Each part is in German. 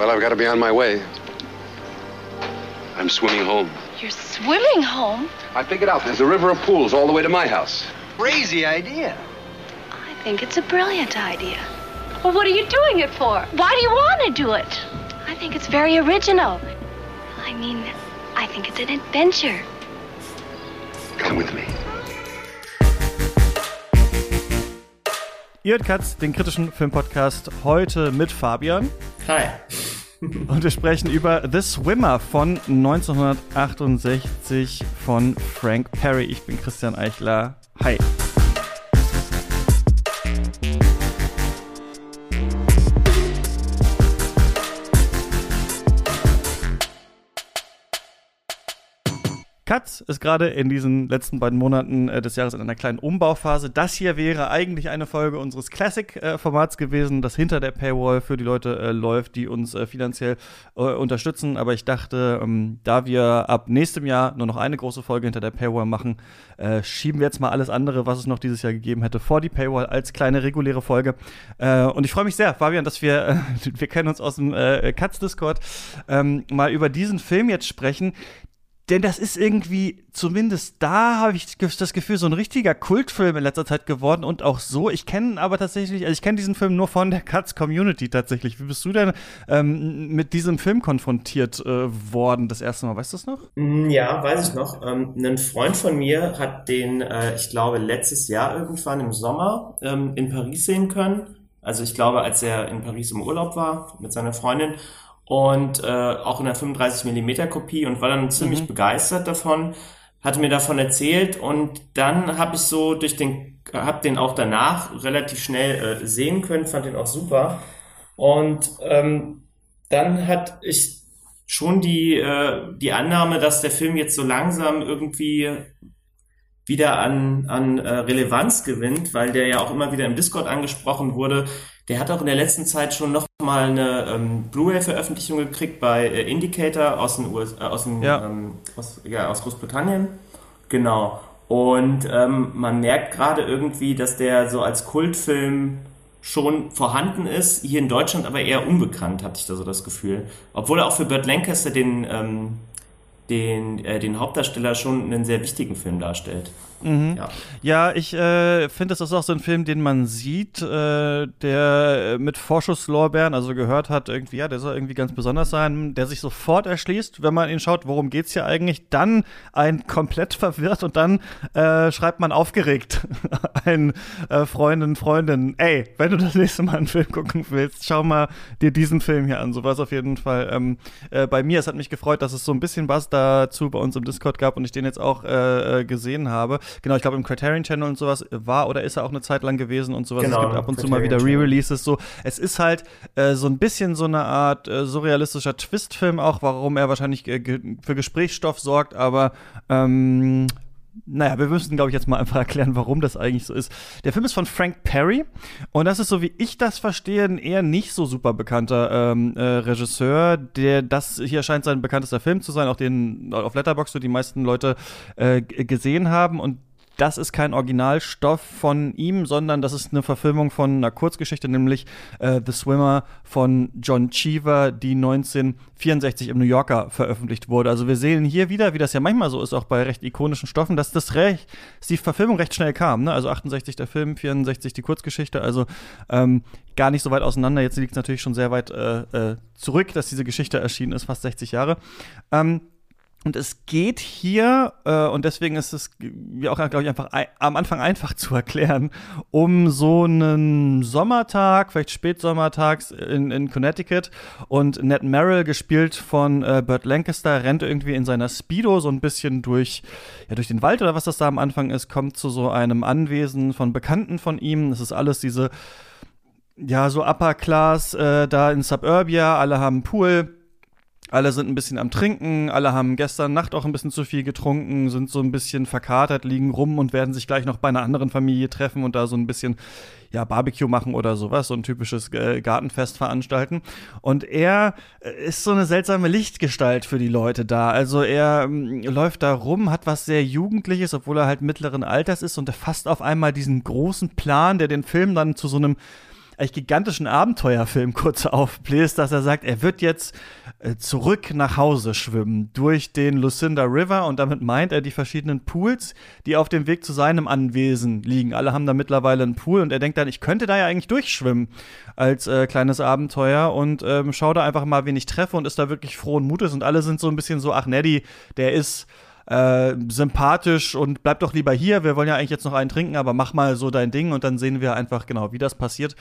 Well, I've got to be on my way. I'm swimming home. You're swimming home? I figured out there's a river of pools all the way to my house. Crazy idea. I think it's a brilliant idea. Well, what are you doing it for? Why do you want to do it? I think it's very original. I mean, I think it's an adventure. Come with me. Ihr hört Katz, den kritischen Filmpodcast, heute mit Fabian. Hi. Und wir sprechen über The Swimmer von 1968 von Frank Perry. Ich bin Christian Eichler. Hi. Katz ist gerade in diesen letzten beiden Monaten äh, des Jahres in einer kleinen Umbauphase. Das hier wäre eigentlich eine Folge unseres Classic-Formats gewesen, das hinter der Paywall für die Leute äh, läuft, die uns äh, finanziell äh, unterstützen. Aber ich dachte, ähm, da wir ab nächstem Jahr nur noch eine große Folge hinter der Paywall machen, äh, schieben wir jetzt mal alles andere, was es noch dieses Jahr gegeben hätte, vor die Paywall als kleine reguläre Folge. Äh, und ich freue mich sehr, Fabian, dass wir, wir kennen uns aus dem Katz-Discord, ähm, mal über diesen Film jetzt sprechen denn das ist irgendwie, zumindest da habe ich das Gefühl, so ein richtiger Kultfilm in letzter Zeit geworden und auch so. Ich kenne aber tatsächlich, also ich kenne diesen Film nur von der Cuts Community tatsächlich. Wie bist du denn ähm, mit diesem Film konfrontiert äh, worden das erste Mal? Weißt du das noch? Mm, ja, weiß ich noch. Ähm, ein Freund von mir hat den, äh, ich glaube, letztes Jahr irgendwann im Sommer ähm, in Paris sehen können. Also ich glaube, als er in Paris im Urlaub war mit seiner Freundin und äh, auch in einer 35 Millimeter Kopie und war dann ziemlich mhm. begeistert davon, hatte mir davon erzählt und dann habe ich so durch den, habe den auch danach relativ schnell äh, sehen können, fand den auch super und ähm, dann hat ich schon die äh, die Annahme, dass der Film jetzt so langsam irgendwie wieder an, an äh, Relevanz gewinnt, weil der ja auch immer wieder im Discord angesprochen wurde. Der hat auch in der letzten Zeit schon noch mal eine ähm, Blu-ray-Veröffentlichung gekriegt bei äh, Indicator aus, den US, äh, aus, den, ja. Ähm, aus, ja, aus Großbritannien. Genau. Und ähm, man merkt gerade irgendwie, dass der so als Kultfilm schon vorhanden ist, hier in Deutschland aber eher unbekannt, hatte ich da so das Gefühl. Obwohl er auch für Burt Lancaster den, ähm, den, äh, den Hauptdarsteller schon einen sehr wichtigen Film darstellt. Mhm. Ja. ja. ich äh, finde, das ist auch so ein Film, den man sieht, äh, der mit Vorschusslorbeeren, also gehört hat, irgendwie, ja, der soll irgendwie ganz besonders sein, der sich sofort erschließt, wenn man ihn schaut, worum geht's hier eigentlich, dann ein komplett verwirrt und dann äh, schreibt man aufgeregt ein äh, Freundin, Freundin, ey, wenn du das nächste Mal einen Film gucken willst, schau mal dir diesen Film hier an. So war es auf jeden Fall ähm, äh, bei mir. Es hat mich gefreut, dass es so ein bisschen was dazu bei uns im Discord gab und ich den jetzt auch äh, gesehen habe. Genau, ich glaube im Criterion Channel und sowas war oder ist er auch eine Zeit lang gewesen und sowas. Genau, es gibt ab und Criterion zu mal wieder Re-Releases so. Es ist halt äh, so ein bisschen so eine Art äh, surrealistischer Twist-Film auch, warum er wahrscheinlich äh, für Gesprächsstoff sorgt, aber ähm, naja, wir müssen, glaube ich, jetzt mal einfach erklären, warum das eigentlich so ist. Der Film ist von Frank Perry und das ist, so wie ich das verstehe, ein eher nicht so super bekannter ähm, äh, Regisseur. Der, das hier scheint sein bekanntester Film zu sein, auch den auf Letterboxd so die meisten Leute äh, gesehen haben und das ist kein Originalstoff von ihm, sondern das ist eine Verfilmung von einer Kurzgeschichte, nämlich äh, The Swimmer von John Cheever, die 1964 im New Yorker veröffentlicht wurde. Also wir sehen hier wieder, wie das ja manchmal so ist, auch bei recht ikonischen Stoffen, dass das recht, dass die Verfilmung recht schnell kam. Ne? Also 68 der Film, 64 die Kurzgeschichte, also ähm, gar nicht so weit auseinander. Jetzt liegt es natürlich schon sehr weit äh, äh, zurück, dass diese Geschichte erschienen ist, fast 60 Jahre. Ähm, und es geht hier, äh, und deswegen ist es ja auch, glaube ich, einfach am Anfang einfach zu erklären, um so einen Sommertag, vielleicht Spätsommertags in, in Connecticut. Und Ned Merrill, gespielt von äh, Burt Lancaster, rennt irgendwie in seiner Speedo so ein bisschen durch, ja, durch den Wald oder was das da am Anfang ist, kommt zu so einem Anwesen von Bekannten von ihm. Das ist alles diese, ja, so Upper Class äh, da in Suburbia, alle haben Pool alle sind ein bisschen am Trinken, alle haben gestern Nacht auch ein bisschen zu viel getrunken, sind so ein bisschen verkatert, liegen rum und werden sich gleich noch bei einer anderen Familie treffen und da so ein bisschen ja, Barbecue machen oder sowas, so ein typisches äh, Gartenfest veranstalten. Und er äh, ist so eine seltsame Lichtgestalt für die Leute da. Also er ähm, läuft da rum, hat was sehr Jugendliches, obwohl er halt mittleren Alters ist und er fasst auf einmal diesen großen Plan, der den Film dann zu so einem eigentlich gigantischen Abenteuerfilm kurz aufbläst, dass er sagt, er wird jetzt äh, zurück nach Hause schwimmen durch den Lucinda River und damit meint er die verschiedenen Pools, die auf dem Weg zu seinem Anwesen liegen. Alle haben da mittlerweile einen Pool und er denkt dann, ich könnte da ja eigentlich durchschwimmen als äh, kleines Abenteuer und ähm, schau da einfach mal, wen ich treffe und ist da wirklich frohen Mutes und alle sind so ein bisschen so, ach Neddy, der ist äh, sympathisch und bleib doch lieber hier. Wir wollen ja eigentlich jetzt noch einen trinken, aber mach mal so dein Ding und dann sehen wir einfach genau, wie das passiert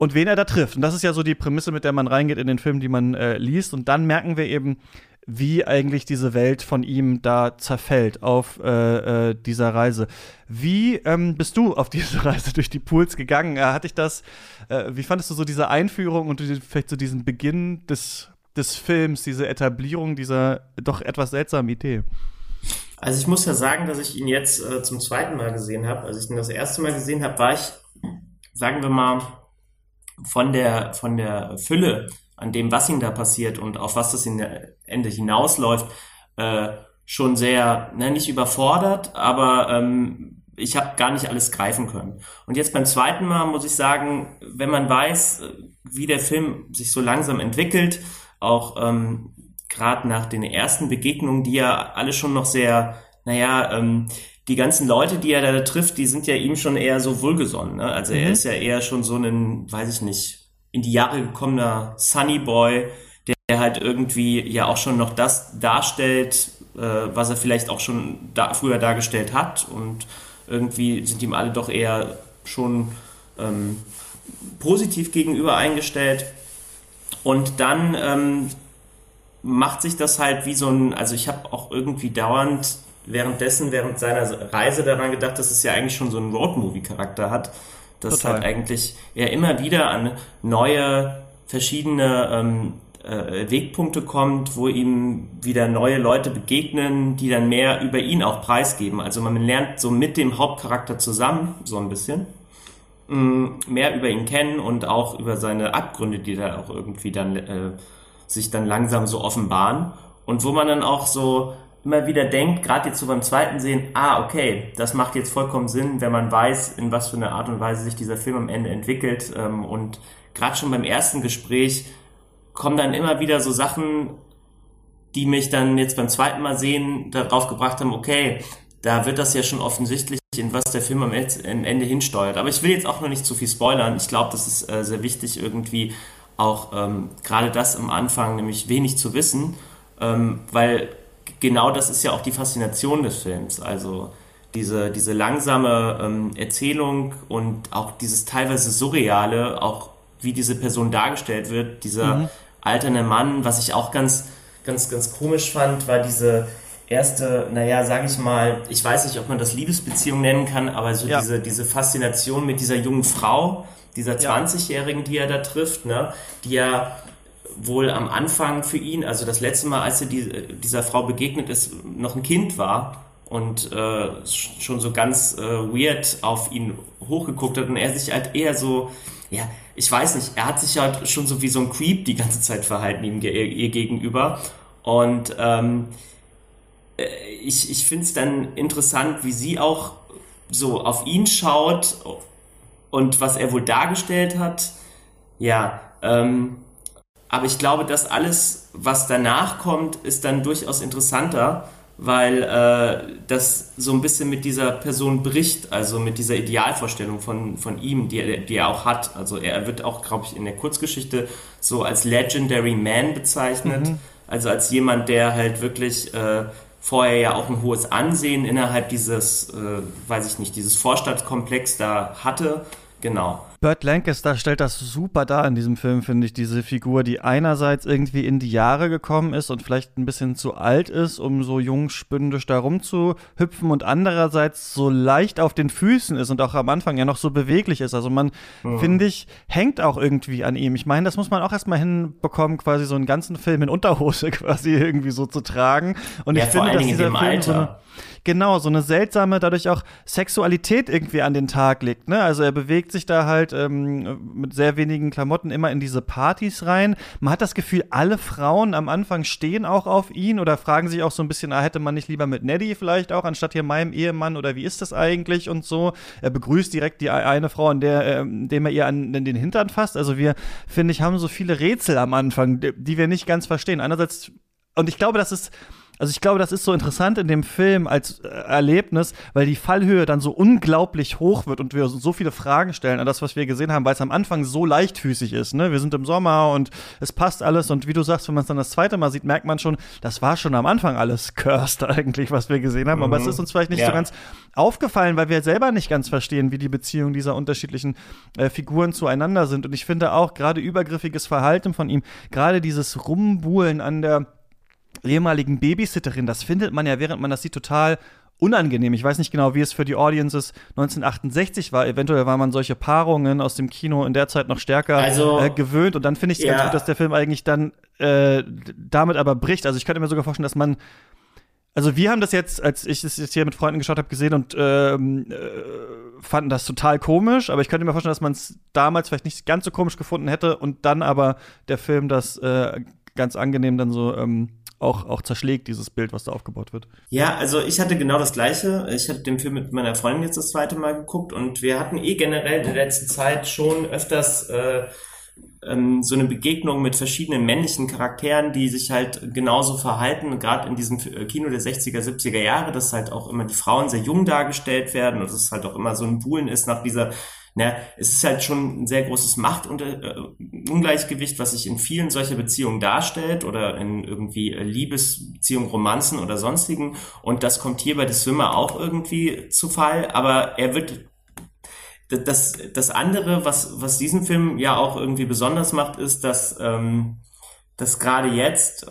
und wen er da trifft. Und das ist ja so die Prämisse, mit der man reingeht in den Film, die man äh, liest. Und dann merken wir eben, wie eigentlich diese Welt von ihm da zerfällt auf äh, äh, dieser Reise. Wie ähm, bist du auf diese Reise durch die Pools gegangen? Äh, hatte ich das, äh, wie fandest du so diese Einführung und vielleicht so diesen Beginn des, des Films, diese Etablierung dieser doch etwas seltsamen Idee? Also ich muss ja sagen, dass ich ihn jetzt äh, zum zweiten Mal gesehen habe. Als ich ihn das erste Mal gesehen habe, war ich, sagen wir mal, von der, von der Fülle an dem, was ihm da passiert und auf was das in der Ende hinausläuft, äh, schon sehr, ne, nicht überfordert, aber ähm, ich habe gar nicht alles greifen können. Und jetzt beim zweiten Mal muss ich sagen, wenn man weiß, wie der Film sich so langsam entwickelt, auch ähm, gerade nach den ersten Begegnungen, die ja alle schon noch sehr, naja, ähm, die ganzen Leute, die er da trifft, die sind ja ihm schon eher so wohlgesonnen. Ne? Also mhm. er ist ja eher schon so ein, weiß ich nicht, in die Jahre gekommener Sunny Boy, der halt irgendwie ja auch schon noch das darstellt, äh, was er vielleicht auch schon da, früher dargestellt hat. Und irgendwie sind ihm alle doch eher schon ähm, positiv gegenüber eingestellt. Und dann ähm, macht sich das halt wie so ein, also ich habe auch irgendwie dauernd währenddessen, während seiner Reise daran gedacht, dass es ja eigentlich schon so einen Roadmovie-Charakter hat. Dass Total. halt eigentlich er immer wieder an neue, verschiedene ähm, äh, Wegpunkte kommt, wo ihm wieder neue Leute begegnen, die dann mehr über ihn auch preisgeben. Also man lernt so mit dem Hauptcharakter zusammen, so ein bisschen, mm, mehr über ihn kennen und auch über seine Abgründe, die da auch irgendwie dann äh, sich dann langsam so offenbaren und wo man dann auch so immer wieder denkt, gerade jetzt so beim zweiten Sehen, ah, okay, das macht jetzt vollkommen Sinn, wenn man weiß, in was für eine Art und Weise sich dieser Film am Ende entwickelt. Ähm, und gerade schon beim ersten Gespräch kommen dann immer wieder so Sachen, die mich dann jetzt beim zweiten Mal sehen, darauf gebracht haben, okay, da wird das ja schon offensichtlich, in was der Film am Ende hinsteuert. Aber ich will jetzt auch noch nicht zu viel spoilern. Ich glaube, das ist äh, sehr wichtig, irgendwie auch ähm, gerade das am Anfang, nämlich wenig zu wissen, ähm, weil genau das ist ja auch die Faszination des Films. Also diese, diese langsame ähm, Erzählung und auch dieses teilweise surreale, auch wie diese Person dargestellt wird, dieser mhm. alterne Mann, was ich auch ganz, ganz, ganz komisch fand, war diese erste, naja, sag ich mal, ich weiß nicht, ob man das Liebesbeziehung nennen kann, aber so ja. diese, diese Faszination mit dieser jungen Frau, dieser 20-Jährigen, die er da trifft, ne, die ja wohl am Anfang für ihn, also das letzte Mal, als er die, dieser Frau begegnet ist, noch ein Kind war und äh, schon so ganz äh, weird auf ihn hochgeguckt hat und er sich halt eher so, ja, ich weiß nicht, er hat sich halt schon so wie so ein Creep die ganze Zeit verhalten ihm ihr gegenüber und ähm, äh, ich, ich finde es dann interessant, wie sie auch so auf ihn schaut und was er wohl dargestellt hat. Ja, ähm, aber ich glaube, dass alles, was danach kommt, ist dann durchaus interessanter, weil äh, das so ein bisschen mit dieser Person bricht, also mit dieser Idealvorstellung von, von ihm, die, die er auch hat. Also er wird auch, glaube ich, in der Kurzgeschichte so als Legendary Man bezeichnet, mhm. also als jemand, der halt wirklich äh, vorher ja auch ein hohes Ansehen innerhalb dieses, äh, weiß ich nicht, dieses Vorstadtkomplex da hatte. Genau. Burt Lancaster stellt das super dar in diesem Film, finde ich. Diese Figur, die einerseits irgendwie in die Jahre gekommen ist und vielleicht ein bisschen zu alt ist, um so jungspündisch da rumzuhüpfen und andererseits so leicht auf den Füßen ist und auch am Anfang ja noch so beweglich ist. Also man, mhm. finde ich, hängt auch irgendwie an ihm. Ich meine, das muss man auch erstmal hinbekommen, quasi so einen ganzen Film in Unterhose quasi irgendwie so zu tragen. Und ja, ich finde, dass dieser Film Alter. so eine genau, so eine seltsame, dadurch auch Sexualität irgendwie an den Tag legt. Ne? Also er bewegt sich da halt halt ähm, mit sehr wenigen Klamotten immer in diese Partys rein. Man hat das Gefühl, alle Frauen am Anfang stehen auch auf ihn oder fragen sich auch so ein bisschen, ah, hätte man nicht lieber mit Neddy vielleicht auch, anstatt hier meinem Ehemann oder wie ist das eigentlich und so. Er begrüßt direkt die eine Frau, an der, äh, dem er ihr an den Hintern fasst. Also wir, finde ich, haben so viele Rätsel am Anfang, die wir nicht ganz verstehen. Einerseits, und ich glaube, das ist also ich glaube, das ist so interessant in dem Film als äh, Erlebnis, weil die Fallhöhe dann so unglaublich hoch wird und wir so viele Fragen stellen an das, was wir gesehen haben, weil es am Anfang so leichtfüßig ist. Ne? Wir sind im Sommer und es passt alles und wie du sagst, wenn man es dann das zweite Mal sieht, merkt man schon, das war schon am Anfang alles cursed eigentlich, was wir gesehen haben. Mhm. Aber es mhm. ist uns vielleicht nicht ja. so ganz aufgefallen, weil wir selber nicht ganz verstehen, wie die Beziehungen dieser unterschiedlichen äh, Figuren zueinander sind. Und ich finde auch gerade übergriffiges Verhalten von ihm, gerade dieses Rumbuhlen an der ehemaligen Babysitterin, das findet man ja, während man das sieht, total unangenehm. Ich weiß nicht genau, wie es für die Audiences 1968 war. Eventuell war man solche Paarungen aus dem Kino in der Zeit noch stärker also, äh, gewöhnt. Und dann finde ich es ja. ganz gut, dass der Film eigentlich dann äh, damit aber bricht. Also ich könnte mir sogar vorstellen, dass man also wir haben das jetzt, als ich es jetzt hier mit Freunden geschaut habe, gesehen und ähm, äh, fanden das total komisch, aber ich könnte mir vorstellen, dass man es damals vielleicht nicht ganz so komisch gefunden hätte und dann aber der Film das äh, ganz angenehm dann so ähm, auch, auch zerschlägt, dieses Bild, was da aufgebaut wird. Ja, also ich hatte genau das Gleiche. Ich habe den Film mit meiner Freundin jetzt das zweite Mal geguckt und wir hatten eh generell in der letzten Zeit schon öfters äh, ähm, so eine Begegnung mit verschiedenen männlichen Charakteren, die sich halt genauso verhalten, gerade in diesem äh, Kino der 60er, 70er Jahre, dass halt auch immer die Frauen sehr jung dargestellt werden und es halt auch immer so ein Buhlen ist nach dieser na, es ist halt schon ein sehr großes Machtungleichgewicht, äh, was sich in vielen solcher Beziehungen darstellt oder in irgendwie äh, Liebesbeziehungen, Romanzen oder sonstigen. Und das kommt hier bei The Swimmer auch irgendwie zu Fall. Aber er wird das, das andere, was, was diesen Film ja auch irgendwie besonders macht, ist, dass, ähm, dass gerade jetzt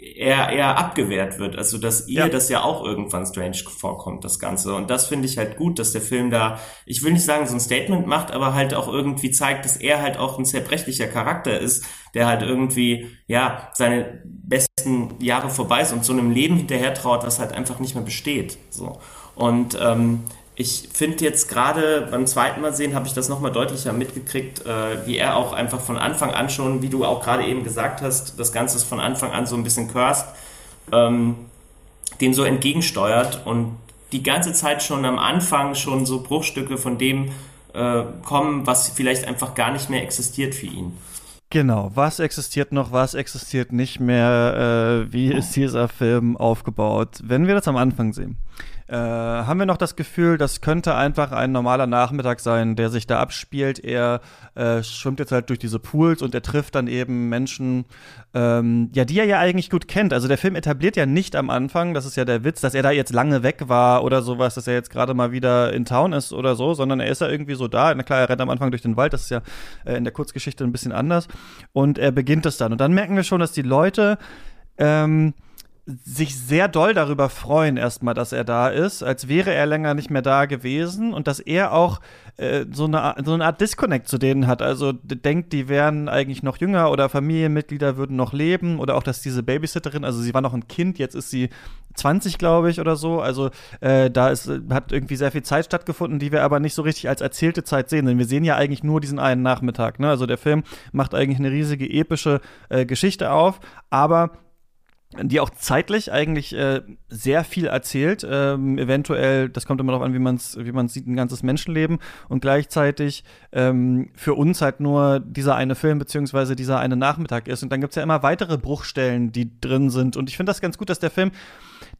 eher, eher abgewehrt wird. Also, dass ihr ja. das ja auch irgendwann strange vorkommt, das Ganze. Und das finde ich halt gut, dass der Film da, ich will nicht sagen, so ein Statement macht, aber halt auch irgendwie zeigt, dass er halt auch ein zerbrechlicher Charakter ist, der halt irgendwie, ja, seine besten Jahre vorbei ist und so einem Leben hinterher traut, was halt einfach nicht mehr besteht. So. Und ähm, ich finde jetzt gerade beim zweiten Mal sehen, habe ich das nochmal deutlicher mitgekriegt, äh, wie er auch einfach von Anfang an schon, wie du auch gerade eben gesagt hast, das Ganze ist von Anfang an so ein bisschen cursed, ähm, dem so entgegensteuert und die ganze Zeit schon am Anfang schon so Bruchstücke von dem äh, kommen, was vielleicht einfach gar nicht mehr existiert für ihn. Genau, was existiert noch, was existiert nicht mehr, äh, wie ist dieser Film aufgebaut, wenn wir das am Anfang sehen äh, haben wir noch das Gefühl, das könnte einfach ein normaler Nachmittag sein, der sich da abspielt. Er äh, schwimmt jetzt halt durch diese Pools und er trifft dann eben Menschen, ähm, ja, die er ja eigentlich gut kennt. Also der Film etabliert ja nicht am Anfang, das ist ja der Witz, dass er da jetzt lange weg war oder sowas, dass er jetzt gerade mal wieder in Town ist oder so, sondern er ist ja irgendwie so da. Na klar, er rennt am Anfang durch den Wald, das ist ja äh, in der Kurzgeschichte ein bisschen anders. Und er beginnt es dann. Und dann merken wir schon, dass die Leute ähm, sich sehr doll darüber freuen, erstmal, dass er da ist, als wäre er länger nicht mehr da gewesen und dass er auch äh, so, eine, so eine Art Disconnect zu denen hat. Also denkt, die wären eigentlich noch jünger oder Familienmitglieder würden noch leben oder auch, dass diese Babysitterin, also sie war noch ein Kind, jetzt ist sie 20, glaube ich, oder so. Also äh, da ist, hat irgendwie sehr viel Zeit stattgefunden, die wir aber nicht so richtig als erzählte Zeit sehen. Denn wir sehen ja eigentlich nur diesen einen Nachmittag. Ne? Also der Film macht eigentlich eine riesige epische äh, Geschichte auf, aber die auch zeitlich eigentlich äh, sehr viel erzählt. Ähm, eventuell, das kommt immer darauf an, wie man es wie man's sieht, ein ganzes Menschenleben und gleichzeitig ähm, für uns halt nur dieser eine Film beziehungsweise dieser eine Nachmittag ist. Und dann gibt's ja immer weitere Bruchstellen, die drin sind. Und ich finde das ganz gut, dass der Film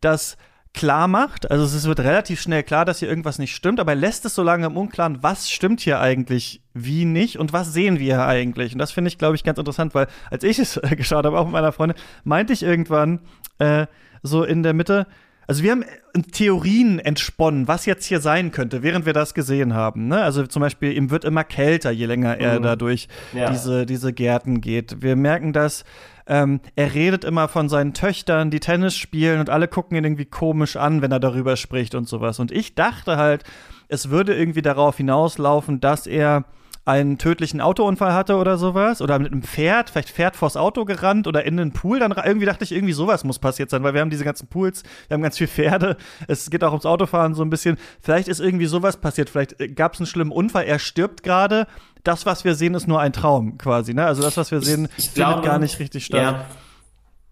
das klar macht. Also es wird relativ schnell klar, dass hier irgendwas nicht stimmt, aber er lässt es so lange im Unklaren, was stimmt hier eigentlich, wie nicht und was sehen wir eigentlich. Und das finde ich, glaube ich, ganz interessant, weil als ich es geschaut habe, auch mit meiner Freundin, meinte ich irgendwann äh, so in der Mitte, also wir haben äh, Theorien entsponnen, was jetzt hier sein könnte, während wir das gesehen haben. Ne? Also zum Beispiel, ihm wird immer kälter, je länger er mhm. da durch ja. diese, diese Gärten geht. Wir merken, dass ähm, er redet immer von seinen Töchtern, die Tennis spielen und alle gucken ihn irgendwie komisch an, wenn er darüber spricht und sowas. Und ich dachte halt, es würde irgendwie darauf hinauslaufen, dass er einen tödlichen Autounfall hatte oder sowas. Oder mit einem Pferd, vielleicht Pferd vors Auto gerannt oder in den Pool. Dann irgendwie dachte ich, irgendwie sowas muss passiert sein, weil wir haben diese ganzen Pools, wir haben ganz viele Pferde. Es geht auch ums Autofahren so ein bisschen. Vielleicht ist irgendwie sowas passiert. Vielleicht äh, gab es einen schlimmen Unfall. Er stirbt gerade. Das, was wir sehen, ist nur ein Traum quasi. Ne? Also das, was wir sehen, ich findet glaube, gar nicht richtig statt. Ja.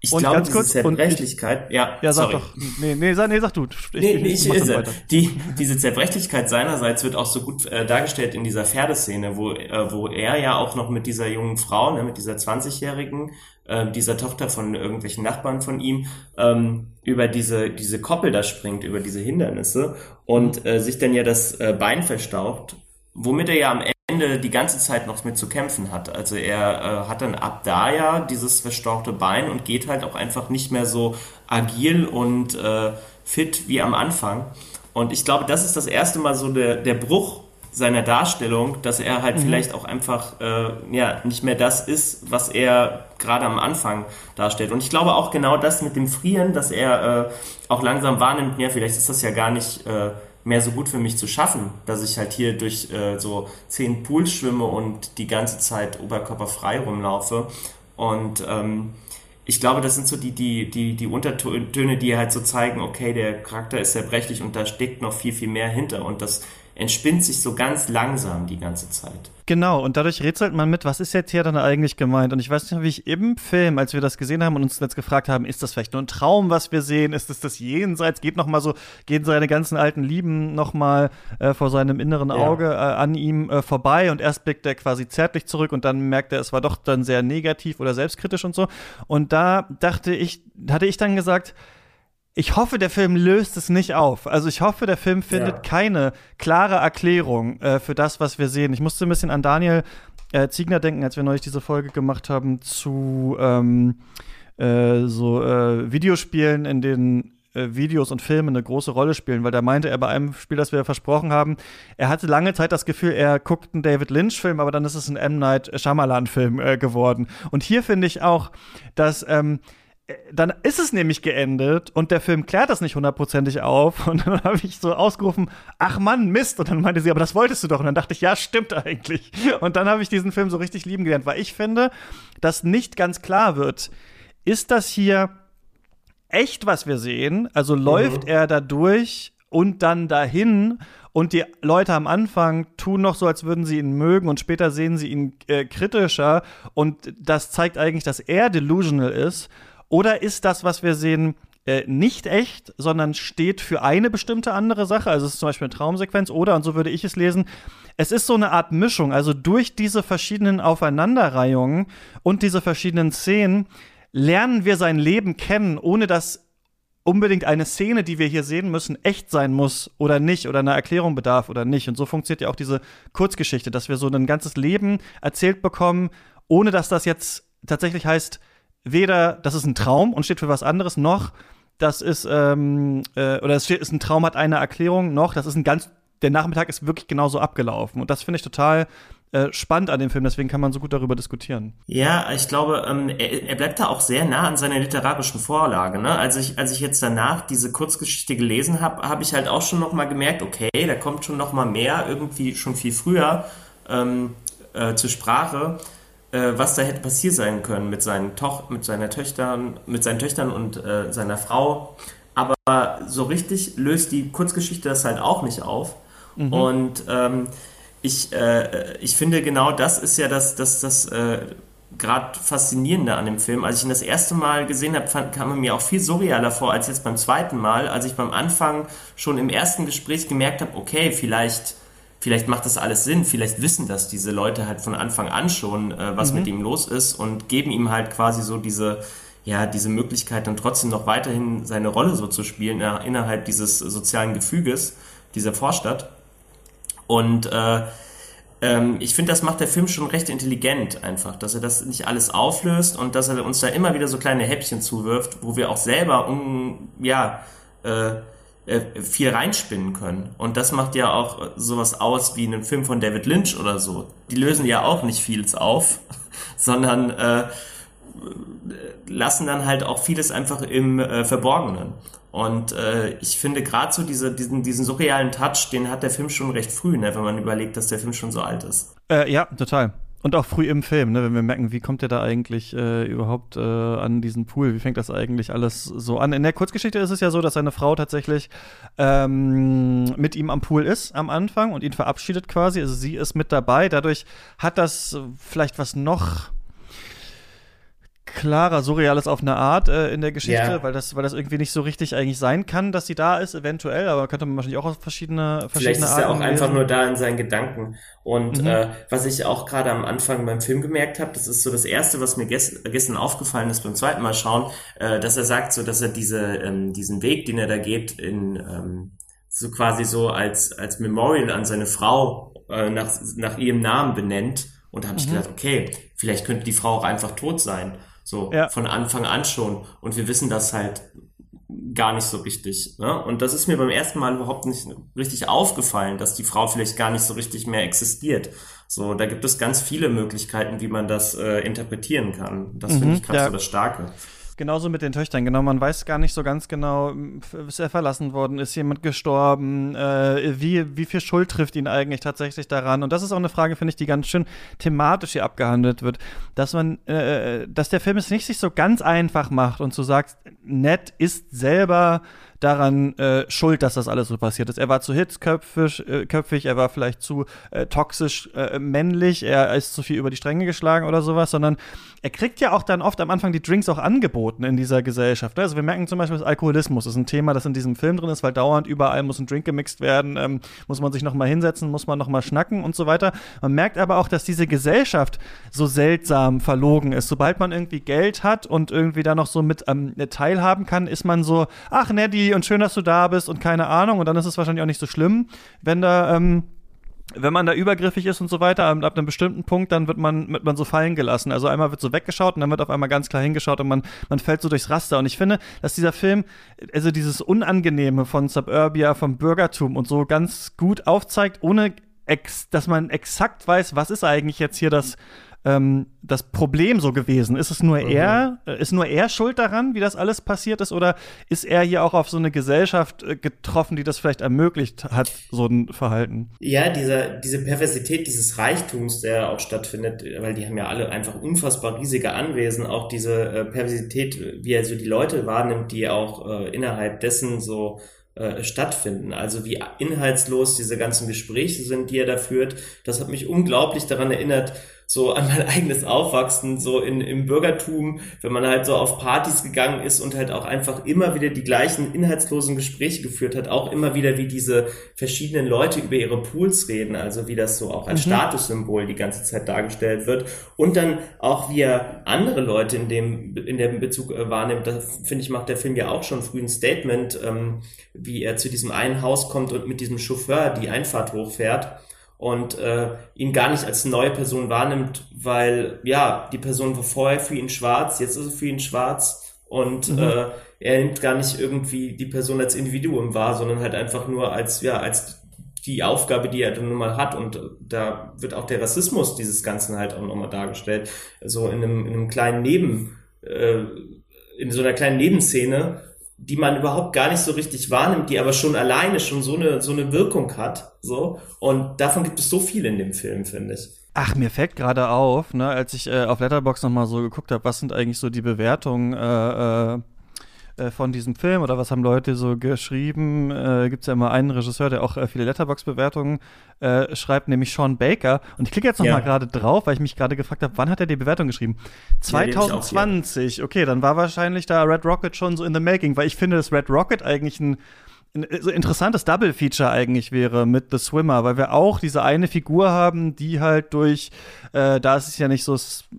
Ich Und glaube, ganz diese kurz, und Zerbrechlichkeit, ja, Ja, sag sorry. doch. Nee, nee, sag, nee, sag du. Ich, Nee, nee, ich, dann irre. die, diese Zerbrechlichkeit seinerseits wird auch so gut äh, dargestellt in dieser Pferdeszene, wo, äh, wo er ja auch noch mit dieser jungen Frau, ne, mit dieser 20-Jährigen, äh, dieser Tochter von irgendwelchen Nachbarn von ihm, ähm, über diese, diese Koppel da springt, über diese Hindernisse und äh, sich dann ja das äh, Bein verstaucht, womit er ja am Ende die ganze Zeit noch mit zu kämpfen hat. Also er äh, hat dann ab da ja dieses verstauchte Bein und geht halt auch einfach nicht mehr so agil und äh, fit wie am Anfang. Und ich glaube, das ist das erste Mal so der, der Bruch seiner Darstellung, dass er halt vielleicht auch einfach äh, ja nicht mehr das ist, was er gerade am Anfang darstellt. Und ich glaube auch genau das mit dem Frieren, dass er äh, auch langsam wahrnimmt, ja, vielleicht ist das ja gar nicht äh, mehr so gut für mich zu schaffen, dass ich halt hier durch äh, so zehn Pools schwimme und die ganze Zeit oberkörperfrei rumlaufe. Und ähm, ich glaube, das sind so die, die, die, die Untertöne, die halt so zeigen, okay, der Charakter ist zerbrechlich und da steckt noch viel, viel mehr hinter. Und das entspinnt sich so ganz langsam die ganze Zeit. Genau, und dadurch rätselt man mit, was ist jetzt hier dann eigentlich gemeint? Und ich weiß nicht, wie ich im Film, als wir das gesehen haben und uns jetzt gefragt haben, ist das vielleicht nur ein Traum, was wir sehen? Ist es das Jenseits? Geht noch mal so, gehen seine ganzen alten Lieben noch mal äh, vor seinem inneren Ja. Auge äh, an ihm äh, vorbei und erst blickt er quasi zärtlich zurück und dann merkt er, es war doch dann sehr negativ oder selbstkritisch und so. Und da dachte ich, hatte ich dann gesagt, ich hoffe, der Film löst es nicht auf. Also ich hoffe, der Film findet Ja. keine klare Erklärung äh, für das, was wir sehen. Ich musste ein bisschen an Daniel äh, Ziegner denken, als wir neulich diese Folge gemacht haben zu ähm, äh, so äh, Videospielen, in denen äh, Videos und Filme eine große Rolle spielen, weil da meinte er bei einem Spiel, das wir versprochen haben, er hatte lange Zeit das Gefühl, er guckt einen David Lynch-Film, aber dann ist es ein M. Night Shyamalan-Film äh, geworden. Und hier finde ich auch, dass ähm, äh, dann ist es nämlich geendet und der Film klärt das nicht hundertprozentig auf. Und dann habe ich so ausgerufen, ach Mann, Mist. Und dann meinte sie, aber das wolltest du doch. Und dann dachte ich, ja, stimmt eigentlich. Und dann habe ich diesen Film so richtig lieben gelernt, weil ich finde, dass nicht ganz klar wird, ist das hier echt, was wir sehen? Also läuft er da durch und dann dahin und die Leute am Anfang tun noch so, als würden sie ihn mögen und später sehen sie ihn äh, kritischer und das zeigt eigentlich, dass er delusional ist. Oder ist das, was wir sehen, äh, nicht echt, sondern steht für eine bestimmte andere Sache? Also es ist zum Beispiel eine Traumsequenz oder, und so würde ich es lesen, es ist so eine Art Mischung. Also durch diese verschiedenen Aufeinanderreihungen und diese verschiedenen Szenen lernen wir sein Leben kennen, ohne dass unbedingt eine Szene, die wir hier sehen müssen, echt sein muss oder nicht oder eine Erklärung bedarf oder nicht. Und so funktioniert ja auch diese Kurzgeschichte, dass wir so ein ganzes Leben erzählt bekommen, ohne dass das jetzt tatsächlich heißt, weder das ist ein Traum und steht für was anderes, noch das ist, ähm, äh, oder es steht, ist ein Traum, hat eine Erklärung, noch das ist ein ganz, der Nachmittag ist wirklich genauso abgelaufen. Und das finde ich total äh, spannend an dem Film, deswegen kann man so gut darüber diskutieren. Ja, ich glaube, ähm, er, er bleibt da auch sehr nah an seiner literarischen Vorlage. Ne? Als ich, als ich jetzt danach diese Kurzgeschichte gelesen habe, habe ich halt auch schon noch mal gemerkt, okay, da kommt schon noch mal mehr irgendwie schon viel früher ähm, äh, zur Sprache, äh, was da hätte passiert sein können mit seinen Toch mit seiner Töchtern, mit seinen Töchtern und äh, seiner Frau. Aber so richtig löst die Kurzgeschichte das halt auch nicht auf. Und ähm, ich, äh, ich finde genau das ist ja das, das, das äh, gerade faszinierende an dem Film. Als ich ihn das erste Mal gesehen habe, fand, kam er mir auch viel surrealer vor als jetzt beim zweiten Mal, als ich beim Anfang schon im ersten Gespräch gemerkt habe, okay, vielleicht, vielleicht macht das alles Sinn, vielleicht wissen das diese Leute halt von Anfang an schon, äh, was mit ihm los ist und geben ihm halt quasi so diese ja, diese Möglichkeit dann trotzdem noch weiterhin seine Rolle so zu spielen äh, innerhalb dieses sozialen Gefüges dieser Vorstadt. Und äh, ähm, ich finde, das macht der Film schon recht intelligent einfach, dass er das nicht alles auflöst und dass er uns da immer wieder so kleine Häppchen zuwirft, wo wir auch selber um, ja, äh, viel reinspinnen können. Und das macht ja auch sowas aus wie einen Film von David Lynch oder so. Die lösen ja auch nicht vieles auf, sondern äh, lassen dann halt auch vieles einfach im äh, Verborgenen. Und äh, ich finde gerade so diese, diesen, diesen surrealen Touch, den hat der Film schon recht früh, ne, wenn man überlegt, dass der Film schon so alt ist. Äh, ja, total. Und auch früh im Film, ne, wenn wir merken, wie kommt der da eigentlich äh, überhaupt äh, an diesen Pool? Wie fängt das eigentlich alles so an? In der Kurzgeschichte ist es ja so, dass seine Frau tatsächlich ähm, mit ihm am Pool ist am Anfang und ihn verabschiedet quasi. Also sie ist mit dabei. Dadurch hat das vielleicht was noch klarer Surreales auf eine Art äh, in der Geschichte, Ja. weil das, weil das irgendwie nicht so richtig eigentlich sein kann, dass sie da ist, eventuell, aber könnte man wahrscheinlich auch auf verschiedene, Vielleicht verschiedene ist er auch Arten einfach nur da in seinen Gedanken. Und Mhm. äh, was ich auch gerade am Anfang beim Film gemerkt habe, das ist so das Erste, was mir ges gestern aufgefallen ist beim zweiten Mal schauen, äh, dass er sagt so, dass er diese, ähm, diesen Weg, den er da geht, in ähm, so quasi so als, als Memorial an seine Frau äh, nach, nach ihrem Namen benennt. Und da habe ich Mhm. gedacht, okay, vielleicht könnte die Frau auch einfach tot sein. So Ja. von Anfang an schon. Und wir wissen das halt gar nicht so richtig. Ne? Und das ist mir beim ersten Mal überhaupt nicht richtig aufgefallen, dass die Frau vielleicht gar nicht so richtig mehr existiert. So, da gibt es ganz viele Möglichkeiten, wie man das äh, interpretieren kann. Das Mhm, finde ich gerade ja. so das Starke. Genauso mit den Töchtern, genau. Man weiß gar nicht so ganz genau, ist er verlassen worden, ist jemand gestorben, äh, wie, wie viel Schuld trifft ihn eigentlich tatsächlich daran? Und das ist auch eine Frage, finde ich, die ganz schön thematisch hier abgehandelt wird, dass man, äh, dass der Film es nicht sich so ganz einfach macht und so sagt, Ned ist selber daran äh, schuld, dass das alles so passiert ist. Er war zu hitzköpfig, äh, köpfig, er war vielleicht zu äh, toxisch äh, männlich, er ist zu viel über die Stränge geschlagen oder sowas, sondern er kriegt ja auch dann oft am Anfang die Drinks auch angeboten in dieser Gesellschaft. ne? Also wir merken zum Beispiel, dass Alkoholismus ist ein Thema, das in diesem Film drin ist, weil dauernd überall muss ein Drink gemixt werden, ähm, muss man sich noch mal hinsetzen, muss man noch mal schnacken und so weiter. Man merkt aber auch, dass diese Gesellschaft so seltsam verlogen ist. Sobald man irgendwie Geld hat und irgendwie da noch so mit ähm, teilhaben kann, ist man so, ach Und schön, dass du da bist und keine Ahnung. Und dann ist es wahrscheinlich auch nicht so schlimm, wenn da ähm, wenn man da übergriffig ist und so weiter, ab einem bestimmten Punkt, dann wird man, wird man so fallen gelassen. Also einmal wird so weggeschaut und dann wird auf einmal ganz klar hingeschaut und man, man fällt so durchs Raster. Und ich finde, dass dieser Film, also dieses Unangenehme von Suburbia, vom Bürgertum und so ganz gut aufzeigt, ohne ex, dass man exakt weiß, was ist eigentlich jetzt hier das, ähm, das Problem so gewesen? Ist es nur er, äh, ist nur er schuld daran, wie das alles passiert ist, oder ist er hier auch auf so eine Gesellschaft äh, getroffen, die das vielleicht ermöglicht hat, so ein Verhalten? Ja, dieser, diese Perversität dieses Reichtums, der auch stattfindet, weil die haben ja alle einfach unfassbar riesige Anwesen, auch diese äh, Perversität, wie er so die Leute wahrnimmt, die auch äh, innerhalb dessen so äh, stattfinden. Also wie inhaltslos diese ganzen Gespräche sind, die er da führt. Das hat mich unglaublich daran erinnert, so an mein eigenes Aufwachsen, so in, im Bürgertum, wenn man halt so auf Partys gegangen ist und halt auch einfach immer wieder die gleichen inhaltslosen Gespräche geführt hat, auch immer wieder wie diese verschiedenen Leute über ihre Pools reden, also wie das so auch als Mhm. Statussymbol die ganze Zeit dargestellt wird und dann auch wie er andere Leute in dem, in dem Bezug äh, wahrnimmt, da finde ich, macht der Film ja auch schon früh ein Statement, ähm, wie er zu diesem einen Haus kommt und mit diesem Chauffeur die Einfahrt hochfährt und äh, ihn gar nicht als neue Person wahrnimmt, weil ja, die Person war vorher für ihn schwarz, jetzt ist er für ihn schwarz und Mhm. äh, er nimmt gar nicht irgendwie die Person als Individuum wahr, sondern halt einfach nur als, ja, als die Aufgabe, die er dann nun mal hat und äh, da wird auch der Rassismus dieses Ganzen halt auch nochmal dargestellt, so in einem, in einem kleinen Neben, äh, in so einer kleinen Nebenszene, die man überhaupt gar nicht so richtig wahrnimmt, die aber schon alleine schon so eine, so eine Wirkung hat, so. Und davon gibt es so viel in dem Film, finde ich. Ach, mir fällt gerade auf, ne, als ich äh, auf Letterbox noch mal so geguckt habe, was sind eigentlich so die Bewertungen äh, äh, äh, von diesem Film oder was haben Leute so geschrieben? Äh, Gibt es ja immer einen Regisseur, der auch äh, viele Letterbox-Bewertungen äh, schreibt, nämlich Sean Baker. Und ich klicke jetzt noch Ja. mal gerade drauf, weil ich mich gerade gefragt habe, wann hat er die Bewertung geschrieben? Ja, die hab ich auch hier. 2020. Okay, dann war wahrscheinlich da Red Rocket schon so in the making, weil ich finde, dass Red Rocket eigentlich ein ein so interessantes Double-Feature eigentlich wäre mit The Swimmer, weil wir auch diese eine Figur haben, die halt durch, äh, da ist es ja nicht so,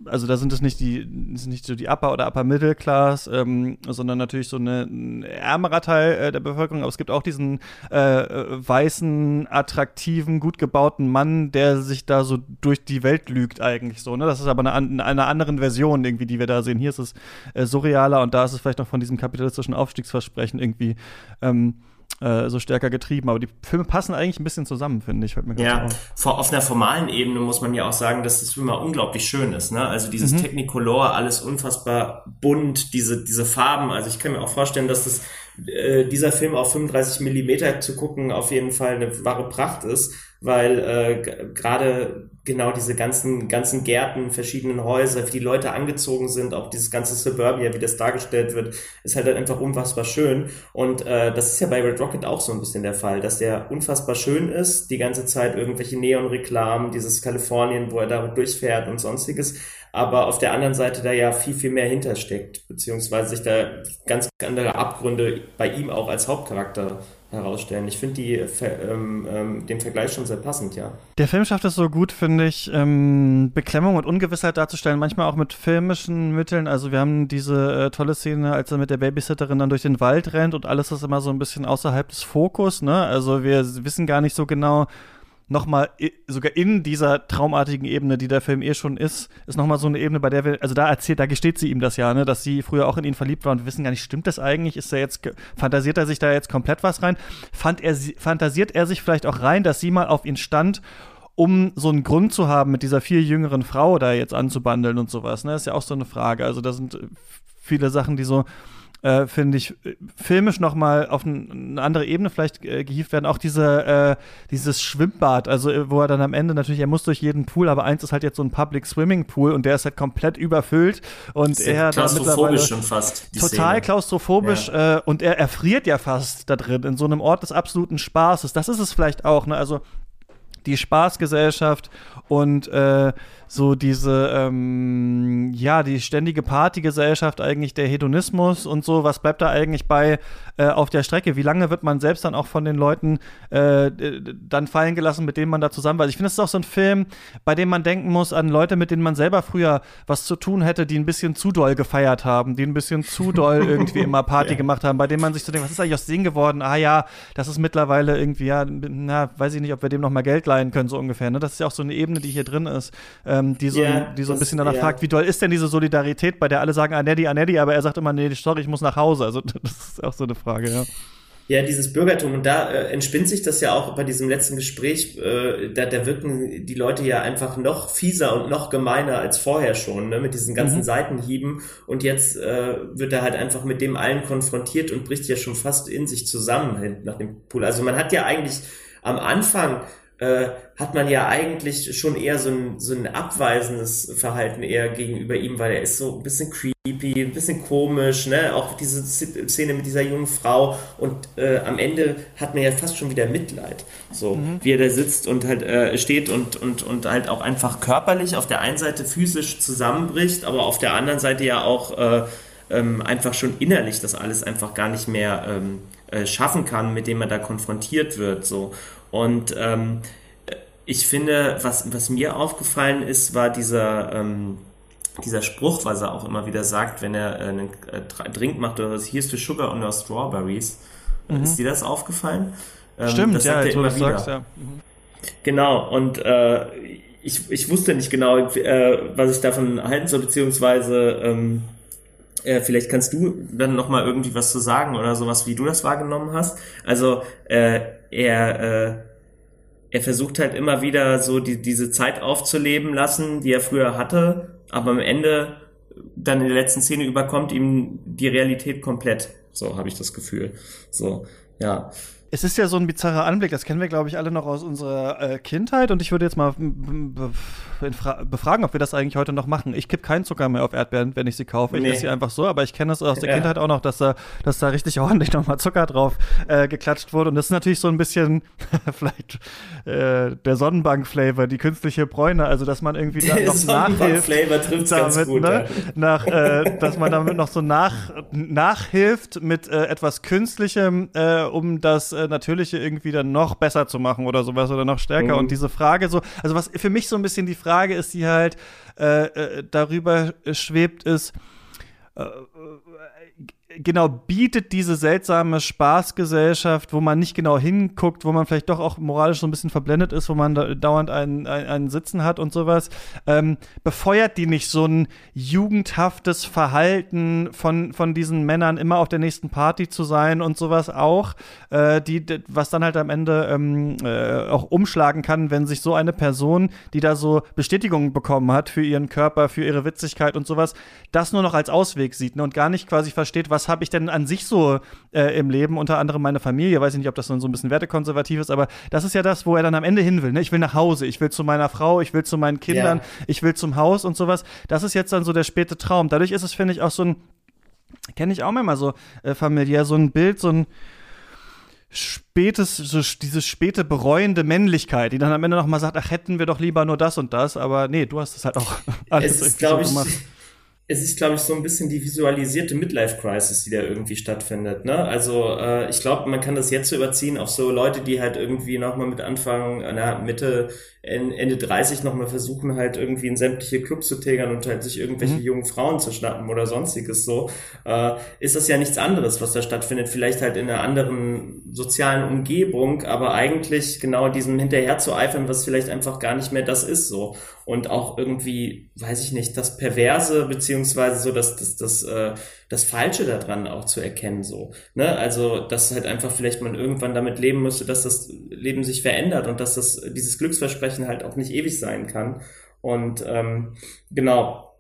also da sind es nicht die, ist nicht so die Upper oder Upper Middle Class, ähm, sondern natürlich so eine, ein ärmerer Teil äh, der Bevölkerung, aber es gibt auch diesen äh, äh, weißen, attraktiven, gut gebauten Mann, der sich da so durch die Welt lügt eigentlich so, ne? Das ist aber eine, an- eine anderen Version irgendwie, die wir da sehen. Hier ist es äh, surrealer und da ist es vielleicht noch von diesem kapitalistischen Aufstiegsversprechen irgendwie ähm, äh, so stärker getrieben. Aber die Filme passen eigentlich ein bisschen zusammen, finde ich. ja, vor, auf einer formalen Ebene muss man ja auch sagen, dass das immer unglaublich schön ist. Ne? Also dieses mhm. Technicolor, alles unfassbar bunt, diese, diese Farben. Also ich kann mir auch vorstellen, dass das, äh, dieser Film auf 35 Millimeter zu gucken auf jeden Fall eine wahre Pracht ist weil äh, gerade genau diese ganzen ganzen Gärten, verschiedenen Häuser, wie die Leute angezogen sind, auch dieses ganze Suburbia, wie das dargestellt wird, ist halt, einfach unfassbar schön. Und äh, das ist ja bei Red Rocket auch so ein bisschen der Fall, dass der unfassbar schön ist, die ganze Zeit irgendwelche Neonreklamen, dieses Kalifornien, wo er da durchfährt und sonstiges aber auf der anderen Seite da ja viel, viel mehr hintersteckt, beziehungsweise sich da ganz andere Abgründe bei ihm auch als Hauptcharakter herausstellen. Ich finde ähm, ähm, den Vergleich schon sehr passend, ja. Der Film schafft es so gut, finde ich, ähm, Beklemmung und Ungewissheit darzustellen, manchmal auch mit filmischen Mitteln. Also wir haben diese äh, tolle Szene, als er mit der Babysitterin dann durch den Wald rennt und alles ist immer so ein bisschen außerhalb des Fokus, ne? Also wir wissen gar nicht so genau, nochmal sogar in dieser traumartigen Ebene, die der Film eh schon ist, ist nochmal so eine Ebene, bei der wir, also da erzählt, da gesteht sie ihm das ja, ne, dass sie früher auch in ihn verliebt war und wir wissen gar nicht, stimmt das eigentlich? Ist er jetzt, fantasiert er sich da jetzt komplett was rein? Fand er, fantasiert er sich vielleicht auch rein, dass sie mal auf ihn stand um so einen Grund zu haben, mit dieser viel jüngeren Frau da jetzt anzubandeln und sowas. Ne? Ist ja auch so eine Frage. Also da sind viele Sachen, die so äh, finde ich, äh, filmisch nochmal auf ein, eine andere Ebene vielleicht äh, gehievt werden. Auch diese, äh, dieses Schwimmbad, also äh, wo er dann am Ende natürlich, er muss durch jeden Pool, aber eins ist halt jetzt so ein Public Swimming Pool und der ist halt komplett überfüllt und er da mittlerweile schon fast. total Szene. klaustrophobisch ja. äh, und er erfriert ja fast da drin in so einem Ort des absoluten Spaßes. Das ist es vielleicht auch, ne? Also die Spaßgesellschaft und äh, so diese, ähm, ja, die ständige Partygesellschaft, eigentlich der Hedonismus und so, was bleibt da eigentlich bei äh, auf der Strecke? Wie lange wird man selbst dann auch von den Leuten äh, dann fallen gelassen, mit denen man da zusammen war? Also ich finde, das ist auch so ein Film, bei dem man denken muss an Leute, mit denen man selber früher was zu tun hätte, die ein bisschen zu doll gefeiert haben, die ein bisschen zu doll irgendwie immer Party ja. gemacht haben, bei denen man sich so denkt, was ist eigentlich aus denen geworden? Ah ja, das ist mittlerweile irgendwie, ja, na, weiß ich nicht, ob wir dem noch mal Geld leihen können, so ungefähr. Ne? Das ist ja auch so eine Ebene, die hier drin ist. Äh, ähm, die so, yeah, die so ein bisschen danach yeah. fragt, wie doll ist denn diese Solidarität, bei der alle sagen Anetti, Anetti, aber er sagt immer, nee, sorry, ich muss nach Hause. Also das ist auch so eine Frage, ja. Ja, dieses Bürgertum. Und da äh, entspinnt sich das ja auch bei diesem letzten Gespräch. Äh, da, da wirken die Leute ja einfach noch fieser und noch gemeiner als vorher schon, ne? mit diesen ganzen mhm. Seitenhieben. Und jetzt äh, wird er halt einfach mit dem allen konfrontiert und bricht ja schon fast in sich zusammen nach dem Pool. Also man hat ja eigentlich am Anfang äh, hat man ja eigentlich schon eher so ein, so ein abweisendes Verhalten eher gegenüber ihm, weil er ist so ein bisschen creepy, ein bisschen komisch, ne? Auch diese Szene mit dieser jungen Frau und äh, am Ende hat man ja fast schon wieder Mitleid. So, mhm. wie er da sitzt und halt äh, steht und, und, und halt auch einfach körperlich auf der einen Seite physisch zusammenbricht, aber auf der anderen Seite ja auch äh, ähm, einfach schon innerlich das alles einfach gar nicht mehr ähm, äh, schaffen kann, mit dem er da konfrontiert wird. So. Und ähm, ich finde, was, was mir aufgefallen ist, war dieser, ähm, dieser Spruch, was er auch immer wieder sagt, wenn er äh, einen äh, Drink macht oder was, here's the sugar on your strawberries. Mhm. Ist dir das aufgefallen? Ähm, Stimmt, das ja, jetzt, immer wieder. Sagst, ja. Mhm. Genau, und äh, ich, ich wusste nicht genau, äh, was ich davon halten soll, beziehungsweise ähm, äh, vielleicht kannst du dann nochmal irgendwie was zu sagen oder sowas, wie du das wahrgenommen hast. Also äh, er, äh, er versucht halt immer wieder so die, diese Zeit aufzuleben lassen, die er früher hatte, aber am Ende dann in der letzten Szene überkommt ihm die Realität komplett. So habe ich das Gefühl. So, ja. Es ist ja so ein bizarrer Anblick, das kennen wir, glaube ich, alle noch aus unserer äh, Kindheit. Und ich würde jetzt mal befragen, ob wir das eigentlich heute noch machen. Ich kipp keinen Zucker mehr auf Erdbeeren, wenn ich sie kaufe. Ich nee. esse sie einfach so, aber ich kenne es aus der ja. Kindheit auch noch, dass da, dass da richtig ordentlich nochmal Zucker drauf äh, geklatscht wurde. Und das ist natürlich so ein bisschen vielleicht äh, der Sonnenbank-Flavor, die künstliche Bräune, also dass man irgendwie da noch nachhilft. damit, gut, ne? ja. nach, äh, dass man damit noch so nach, nachhilft mit äh, etwas Künstlichem, äh, um das äh, Natürliche irgendwie dann noch besser zu machen oder sowas oder noch stärker. Mhm. Und diese Frage so, also was für mich so ein bisschen die Frage ist, die halt äh, äh, darüber schwebt, ist, äh, genau bietet diese seltsame Spaßgesellschaft, wo man nicht genau hinguckt, wo man vielleicht doch auch moralisch so ein bisschen verblendet ist, wo man da dauernd einen, einen, einen Sitzen hat und sowas, ähm, befeuert die nicht so ein jugendhaftes Verhalten von, von diesen Männern, immer auf der nächsten Party zu sein und sowas auch, äh, die, was dann halt am Ende ähm, äh, auch umschlagen kann, wenn sich so eine Person, die da so Bestätigungen bekommen hat für ihren Körper, für ihre Witzigkeit und sowas, das nur noch als Ausweg sieht ne, und gar nicht quasi versteht, was habe ich denn an sich so äh, im Leben, unter anderem meine Familie, weiß ich nicht, ob das dann so ein bisschen wertekonservativ ist, aber das ist ja das, wo er dann am Ende hin will. Ne? Ich will nach Hause, ich will zu meiner Frau, ich will zu meinen Kindern, ja. ich will zum Haus und sowas. Das ist jetzt dann so der späte Traum. Dadurch ist es, finde ich, auch so ein, kenne ich auch manchmal so äh, familiär, so ein Bild, so ein spätes, so diese späte bereuende Männlichkeit, die dann am Ende noch mal sagt, ach, hätten wir doch lieber nur das und das, aber nee, du hast es halt auch alles es ist, so ich, gemacht es ist, glaube ich, so ein bisschen die visualisierte Midlife-Crisis, die da irgendwie stattfindet. Ne? Also äh, ich glaube, man kann das jetzt so überziehen auf so Leute, die halt irgendwie nochmal mit Anfang, na, Mitte, Ende 30 nochmal versuchen, halt irgendwie in sämtliche Clubs zu tägern und halt sich irgendwelche mhm. jungen Frauen zu schnappen oder sonstiges so, äh, ist das ja nichts anderes, was da stattfindet. Vielleicht halt in einer anderen sozialen Umgebung, aber eigentlich genau diesem hinterher zu eifern, was vielleicht einfach gar nicht mehr das ist so. Und auch irgendwie, weiß ich nicht, das Perverse beziehungsweise beziehungsweise so das, das, das, äh, das Falsche daran auch zu erkennen, so. Ne? Also, dass halt einfach vielleicht man irgendwann damit leben müsste, dass das Leben sich verändert und dass das, dieses Glücksversprechen halt auch nicht ewig sein kann. Und ähm, genau,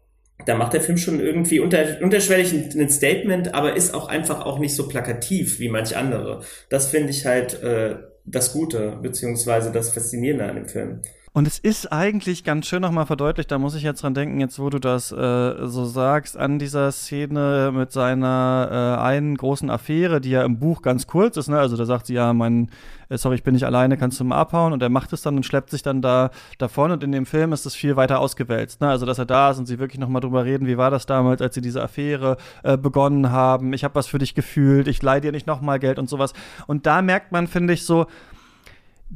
da macht der Film schon irgendwie unter, unterschwellig ein, ein, Statement, aber ist auch einfach auch nicht so plakativ wie manch andere. Das finde ich halt äh, das Gute, beziehungsweise das Faszinierende an dem Film. Und es ist eigentlich ganz schön nochmal verdeutlicht, da muss ich jetzt dran denken, jetzt wo du das äh, so sagst, an dieser Szene mit seiner äh, einen großen Affäre, die ja im Buch ganz kurz ist, ne? Also da sagt sie ja, mein, äh, sorry, ich bin nicht alleine, kannst du mal abhauen und er macht es dann und schleppt sich dann da davon und in dem Film ist es viel weiter ausgewälzt, ne? Also dass er da ist und sie wirklich nochmal drüber reden, wie war das damals, als sie diese Affäre äh, begonnen haben, ich habe was für dich gefühlt, ich leih dir nicht nochmal Geld und sowas. Und da merkt man, finde ich, so,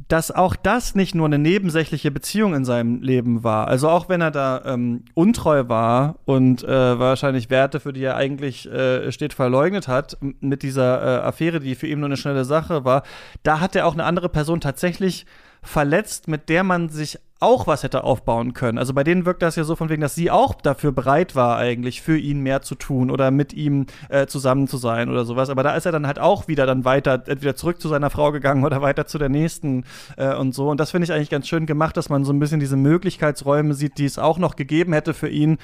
dass auch das nicht nur eine nebensächliche Beziehung in seinem Leben war. Also auch wenn er da ähm, untreu war und äh, wahrscheinlich Werte, für die er eigentlich äh, steht, verleugnet hat, mit dieser äh, Affäre, die für ihn nur eine schnelle Sache war, da hat er auch eine andere Person tatsächlich verletzt, mit der man sich auch was hätte aufbauen können. Also bei denen wirkt das ja so von wegen, dass sie auch dafür bereit war, eigentlich für ihn mehr zu tun oder mit ihm äh, zusammen zu sein oder sowas. Aber da ist er dann halt auch wieder dann weiter, entweder zurück zu seiner Frau gegangen oder weiter zu der nächsten äh, und so. Und das finde ich eigentlich ganz schön gemacht, dass man so ein bisschen diese Möglichkeitsräume sieht, die es auch noch gegeben hätte für ihn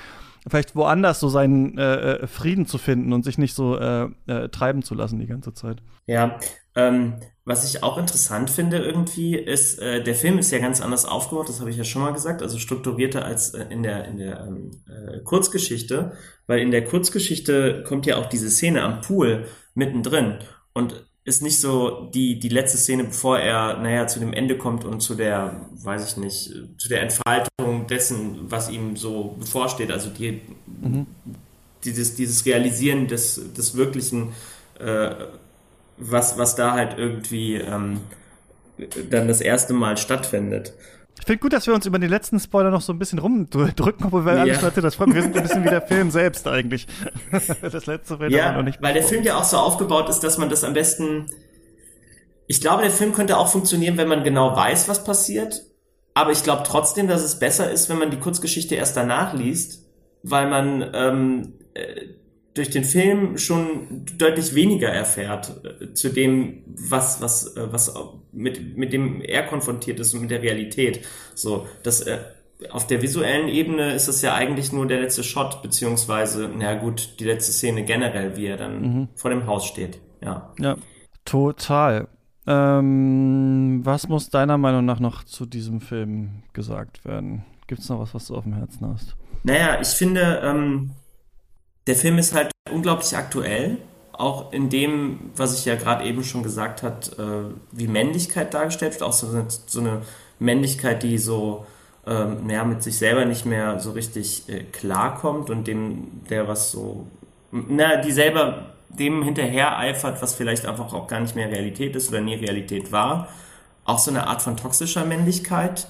vielleicht woanders so seinen äh, äh, Frieden zu finden und sich nicht so äh, äh, treiben zu lassen die ganze Zeit. Ja, ähm, was ich auch interessant finde irgendwie ist, äh, der Film ist ja ganz anders aufgebaut, das habe ich ja schon mal gesagt, also strukturierter als äh, in der, in der ähm, äh, Kurzgeschichte, weil in der Kurzgeschichte kommt ja auch diese Szene am Pool mittendrin und ist nicht so die, die letzte Szene, bevor er, naja, zu dem Ende kommt und zu der, weiß ich nicht, zu der Entfaltung dessen, was ihm so bevorsteht, also die, mhm. dieses, dieses Realisieren des, des wirklichen, äh, was, was da halt irgendwie ähm, dann das erste Mal stattfindet. Ich finde gut, dass wir uns über den letzten Spoiler noch so ein bisschen rumdrücken, obwohl wir ja. alles das Wir sind ein bisschen wie der Film selbst eigentlich. das letzte Film ja, noch nicht. Weil der Film ja auch so aufgebaut ist, dass man das am besten. Ich glaube, der Film könnte auch funktionieren, wenn man genau weiß, was passiert. Aber ich glaube trotzdem, dass es besser ist, wenn man die Kurzgeschichte erst danach liest, weil man ähm, äh, durch den Film schon deutlich weniger erfährt äh, zu dem, was, was, äh, was mit, mit dem er konfrontiert ist und mit der Realität. So, das, äh, auf der visuellen Ebene ist es ja eigentlich nur der letzte Shot, beziehungsweise, na gut, die letzte Szene generell, wie er dann mhm. vor dem Haus steht. Ja. Ja, total. Ähm, was muss deiner Meinung nach noch zu diesem Film gesagt werden? Gibt es noch was, was du auf dem Herzen hast? Naja, ich finde, ähm, der Film ist halt unglaublich aktuell, auch in dem, was ich ja gerade eben schon gesagt hat, äh, wie Männlichkeit dargestellt wird, auch so eine, so eine Männlichkeit, die so ähm, mit sich selber nicht mehr so richtig äh, klarkommt und dem, der was so, na, die selber dem hinterher eifert, was vielleicht einfach auch gar nicht mehr Realität ist oder nie Realität war. Auch so eine Art von toxischer Männlichkeit,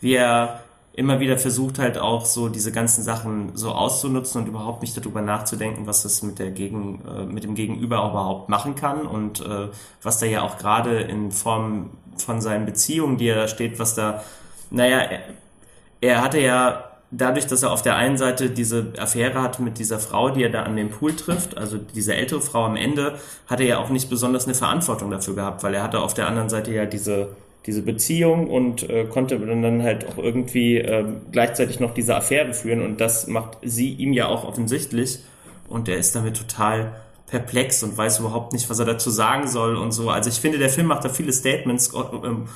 wie er immer wieder versucht halt auch so diese ganzen Sachen so auszunutzen und überhaupt nicht darüber nachzudenken, was das mit der Gegen, äh, mit dem Gegenüber überhaupt machen kann und äh, was da ja auch gerade in Form von seinen Beziehungen, die er da steht, was da, naja, er, er hatte ja dadurch, dass er auf der einen Seite diese Affäre hat mit dieser Frau, die er da an dem Pool trifft, also diese ältere Frau am Ende, hat er ja auch nicht besonders eine Verantwortung dafür gehabt, weil er hatte auf der anderen Seite ja diese diese Beziehung und äh, konnte dann halt auch irgendwie äh, gleichzeitig noch diese Affäre führen und das macht sie ihm ja auch offensichtlich und er ist damit total perplex und weiß überhaupt nicht, was er dazu sagen soll und so. Also ich finde, der Film macht da viele Statements, äh, ähm,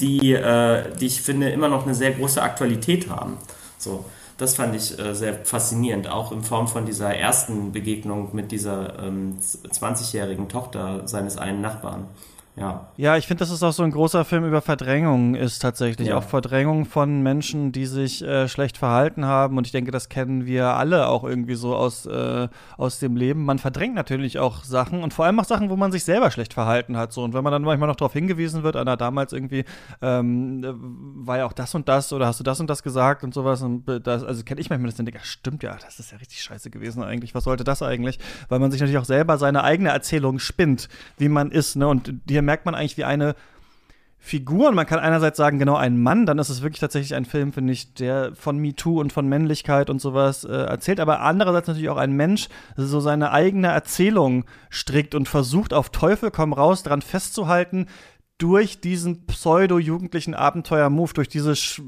die, äh, die ich finde immer noch eine sehr große Aktualität haben. So, das fand ich äh, sehr faszinierend, auch in Form von dieser ersten Begegnung mit dieser ähm, 20-jährigen Tochter seines einen Nachbarn. Ja. Ja, ich finde, dass es auch so ein großer Film über Verdrängung ist tatsächlich. Ja. Auch Verdrängung von Menschen, die sich äh, schlecht verhalten haben. Und ich denke, das kennen wir alle auch irgendwie so aus, äh, aus dem Leben. Man verdrängt natürlich auch Sachen und vor allem auch Sachen, wo man sich selber schlecht verhalten hat. So. Und wenn man dann manchmal noch darauf hingewiesen wird, Anna, damals irgendwie ähm, war ja auch das und das oder hast du das und das gesagt und sowas. Und das, also kenne ich manchmal das dann denke, stimmt ja, das ist ja richtig scheiße gewesen eigentlich. Was sollte das eigentlich? Weil man sich natürlich auch selber seine eigene Erzählung spinnt, wie man ist. Ne? Und hier merkt man eigentlich, wie eine Figur, und man kann einerseits sagen, genau ein Mann, dann ist es wirklich tatsächlich ein Film, finde ich, der von MeToo und von Männlichkeit und sowas äh, erzählt, aber andererseits natürlich auch ein Mensch, so seine eigene Erzählung strickt und versucht auf Teufel komm raus dran festzuhalten, durch diesen pseudo-jugendlichen Abenteuer-Move, durch diese Sch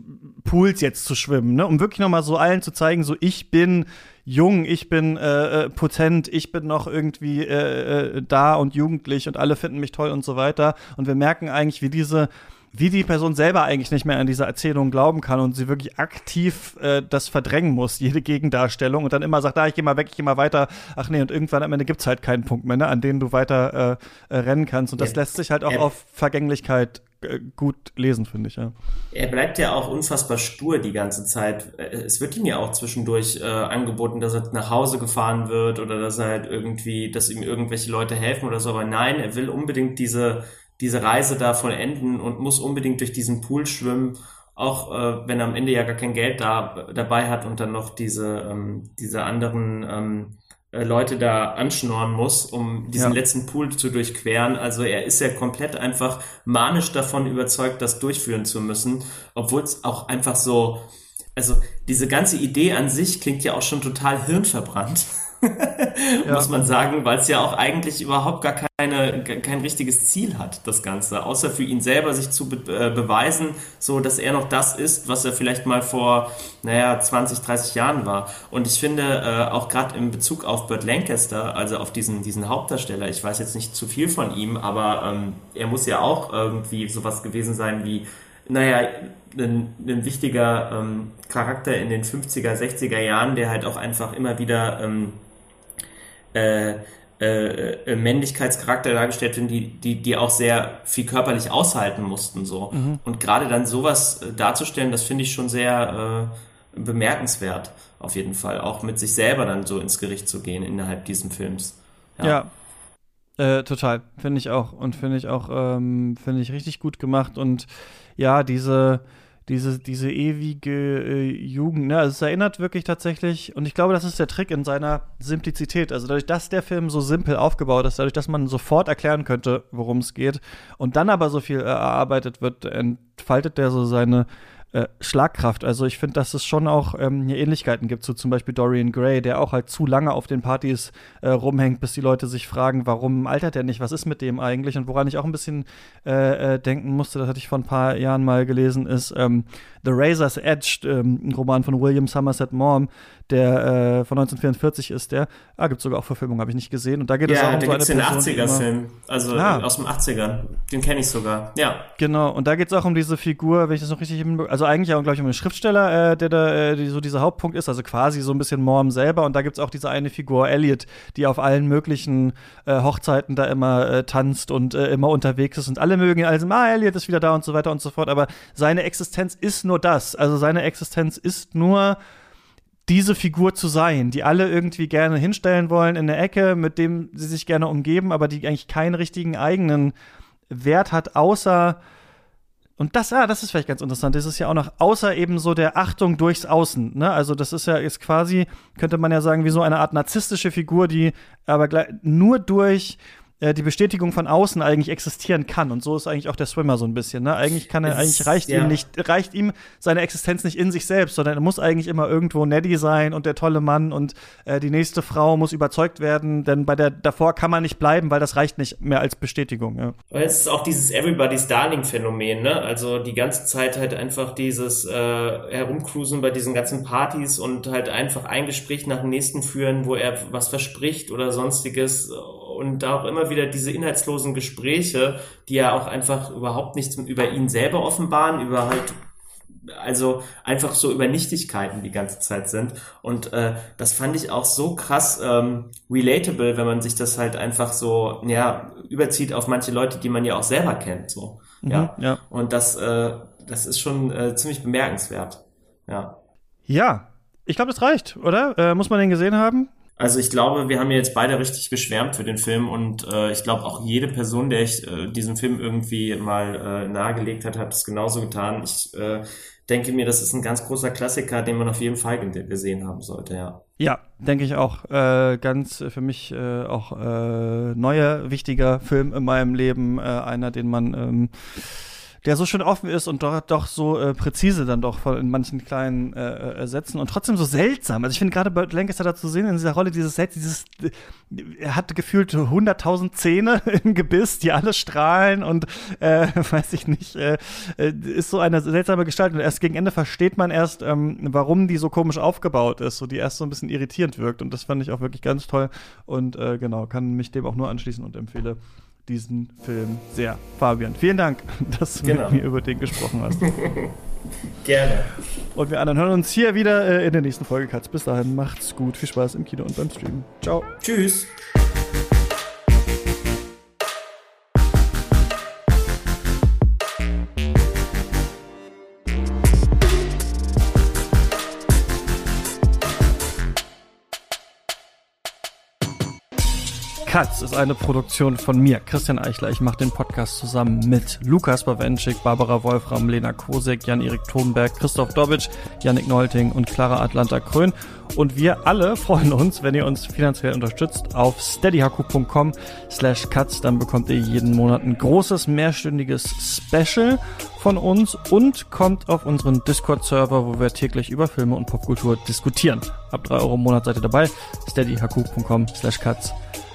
Pools jetzt zu schwimmen, ne? um wirklich nochmal so allen zu zeigen, so ich bin jung, ich bin äh, äh, potent, ich bin noch irgendwie äh, äh, da und jugendlich und alle finden mich toll und so weiter. Und wir merken eigentlich, wie diese wie die Person selber eigentlich nicht mehr an diese Erzählung glauben kann und sie wirklich aktiv äh, das verdrängen muss, jede Gegendarstellung und dann immer sagt, da, ah, ich geh mal weg, ich geh mal weiter. Ach nee, und irgendwann am Ende gibt's halt keinen Punkt mehr, ne, an dem du weiter äh, äh, rennen kannst. Und das ja. lässt sich halt auch auf Vergänglichkeit äh, gut lesen, finde ich, ja. Er bleibt ja auch unfassbar stur die ganze Zeit. Äh, es wird ihm ja auch zwischendurch äh, angeboten, dass er nach Hause gefahren wird oder dass er halt irgendwie, dass ihm irgendwelche Leute helfen oder so. Aber nein, er will unbedingt diese, diese Reise da vollenden und muss unbedingt durch diesen Pool schwimmen. Auch äh, wenn er am Ende ja gar kein Geld da, dabei hat und dann noch diese, ähm, diese anderen ähm, äh, Leute da anschnorren muss, um diesen ja. letzten Pool zu durchqueren. Also er ist ja komplett einfach manisch davon überzeugt, das durchführen zu müssen, obwohl es auch einfach so, also diese ganze Idee an sich klingt ja auch schon total hirnverbrannt. ja. muss man sagen, weil es ja auch eigentlich überhaupt gar keine, kein richtiges Ziel hat, das Ganze, außer für ihn selber sich zu be äh, beweisen, so dass er noch das ist, was er vielleicht mal vor, naja, 20, 30 Jahren war. Und ich finde, äh, auch gerade in Bezug auf Burt Lancaster, also auf diesen, diesen Hauptdarsteller, ich weiß jetzt nicht zu viel von ihm, aber ähm, er muss ja auch irgendwie sowas gewesen sein wie, naja, ein, ein wichtiger ähm, Charakter in den 50er, 60er Jahren, der halt auch einfach immer wieder ähm, äh, äh, äh, Männlichkeitscharakter dargestellt werden, die, die, die auch sehr viel körperlich aushalten mussten. so mhm. Und gerade dann sowas äh, darzustellen, das finde ich schon sehr äh, bemerkenswert, auf jeden Fall. Auch mit sich selber dann so ins Gericht zu gehen innerhalb diesem Films. Ja. ja. Äh, total, finde ich auch. Und finde ich auch, ähm, finde ich richtig gut gemacht. Und ja, diese, diese, diese ewige äh, Jugend, ne? Also es erinnert wirklich tatsächlich, und ich glaube, das ist der Trick in seiner Simplizität. Also dadurch, dass der Film so simpel aufgebaut ist, dadurch, dass man sofort erklären könnte, worum es geht, und dann aber so viel äh, erarbeitet wird, entfaltet der so seine äh, Schlagkraft. Also ich finde, dass es schon auch ähm, hier Ähnlichkeiten gibt zu zum Beispiel Dorian Gray, der auch halt zu lange auf den Partys äh, rumhängt, bis die Leute sich fragen, warum altert er nicht, was ist mit dem eigentlich? Und woran ich auch ein bisschen äh, äh denken musste, das hatte ich vor ein paar Jahren mal gelesen, ist ähm, The Razor's Edge, ähm, ein Roman von William Somerset Maugham, der äh, von 1944 ist der. Ah, gibt sogar auch Verfilmung, habe ich nicht gesehen. Und da geht ja, es auch um so eine den 80er-Film, also ah. aus dem 80ern. Den kenne ich sogar, ja. Genau, und da geht es auch um diese Figur, wenn ich das noch richtig also eigentlich auch, glaube ich, um den Schriftsteller, äh, der da äh, die, so dieser Hauptpunkt ist, also quasi so ein bisschen Morm selber. Und da gibt es auch diese eine Figur, Elliot, die auf allen möglichen äh, Hochzeiten da immer äh, tanzt und äh, immer unterwegs ist. Und alle mögen also, ah, Elliot ist wieder da und so weiter und so fort. Aber seine Existenz ist nur das. Also seine Existenz ist nur diese Figur zu sein, die alle irgendwie gerne hinstellen wollen in der Ecke, mit dem sie sich gerne umgeben, aber die eigentlich keinen richtigen eigenen Wert hat, außer und das, ah, das ist vielleicht ganz interessant. Das ist ja auch noch außer eben so der Achtung durchs Außen. Ne? Also das ist ja ist quasi, könnte man ja sagen, wie so eine Art narzisstische Figur, die aber nur durch äh, die Bestätigung von außen eigentlich existieren kann. Und so ist eigentlich auch der Swimmer so ein bisschen. Ne? Eigentlich kann er, eigentlich reicht ja. ihm nicht, reicht ihm seine Existenz nicht in sich selbst, sondern er muss eigentlich immer irgendwo Neddy sein und der tolle Mann und äh, die nächste Frau muss überzeugt werden, denn bei der davor kann man nicht bleiben, weil das reicht nicht mehr als Bestätigung. Ja. Es ist auch dieses Everybody's Darling-Phänomen, ne? Also die ganze Zeit halt einfach dieses äh, Herumcruisen bei diesen ganzen Partys und halt einfach ein Gespräch nach dem nächsten führen, wo er was verspricht oder sonstiges und auch immer wieder diese inhaltslosen Gespräche, die ja auch einfach überhaupt nichts über ihn selber offenbaren, über halt also einfach so über Nichtigkeiten die ganze Zeit sind. Und äh, das fand ich auch so krass ähm, relatable, wenn man sich das halt einfach so ja überzieht auf manche Leute, die man ja auch selber kennt. So mhm, ja. ja. Und das äh, das ist schon äh, ziemlich bemerkenswert. Ja. Ja, ich glaube, das reicht, oder? Äh, muss man den gesehen haben? Also ich glaube, wir haben jetzt beide richtig geschwärmt für den Film und äh, ich glaube auch jede Person, der ich äh, diesen Film irgendwie mal äh, nahegelegt hat, hat es genauso getan. Ich äh, denke mir, das ist ein ganz großer Klassiker, den man auf jeden Fall gesehen haben sollte, ja. Ja, denke ich auch. Äh, ganz für mich äh, auch äh, neuer, wichtiger Film in meinem Leben. Äh, einer, den man ähm, der so schön offen ist und doch, doch so äh, präzise dann doch in manchen kleinen äh, äh, Sätzen und trotzdem so seltsam. Also ich finde gerade Burt Lancaster da zu sehen in dieser Rolle, dieses Set, dieses, er hat gefühlt 100.000 Zähne im Gebiss, die alle strahlen und äh, weiß ich nicht, äh, äh, ist so eine seltsame Gestalt. Und erst gegen Ende versteht man erst, ähm, warum die so komisch aufgebaut ist, so die erst so ein bisschen irritierend wirkt. Und das fand ich auch wirklich ganz toll. Und äh, genau, kann mich dem auch nur anschließen und empfehle diesen Film sehr. Fabian, vielen Dank, dass du genau. mit mir über den gesprochen hast. Gerne. Und wir anderen hören uns hier wieder äh, in der nächsten Folge Katz. Bis dahin, macht's gut, viel Spaß im Kino und beim Streamen. Ciao. Tschüss. Katz ist eine Produktion von mir, Christian Eichler. Ich mache den Podcast zusammen mit Lukas Bawenschik, Barbara Wolfram, Lena Kosek, Jan-Erik Thunberg, Christoph Dobitsch, Yannick Neulting und Clara Atlanta Krön. Und wir alle freuen uns, wenn ihr uns finanziell unterstützt auf steadyhaku.com slash cuts. Dann bekommt ihr jeden Monat ein großes mehrstündiges Special von uns und kommt auf unseren Discord-Server, wo wir täglich über Filme und Popkultur diskutieren. Ab drei Euro im Monat seid ihr dabei. steadyhaku.com slash cuts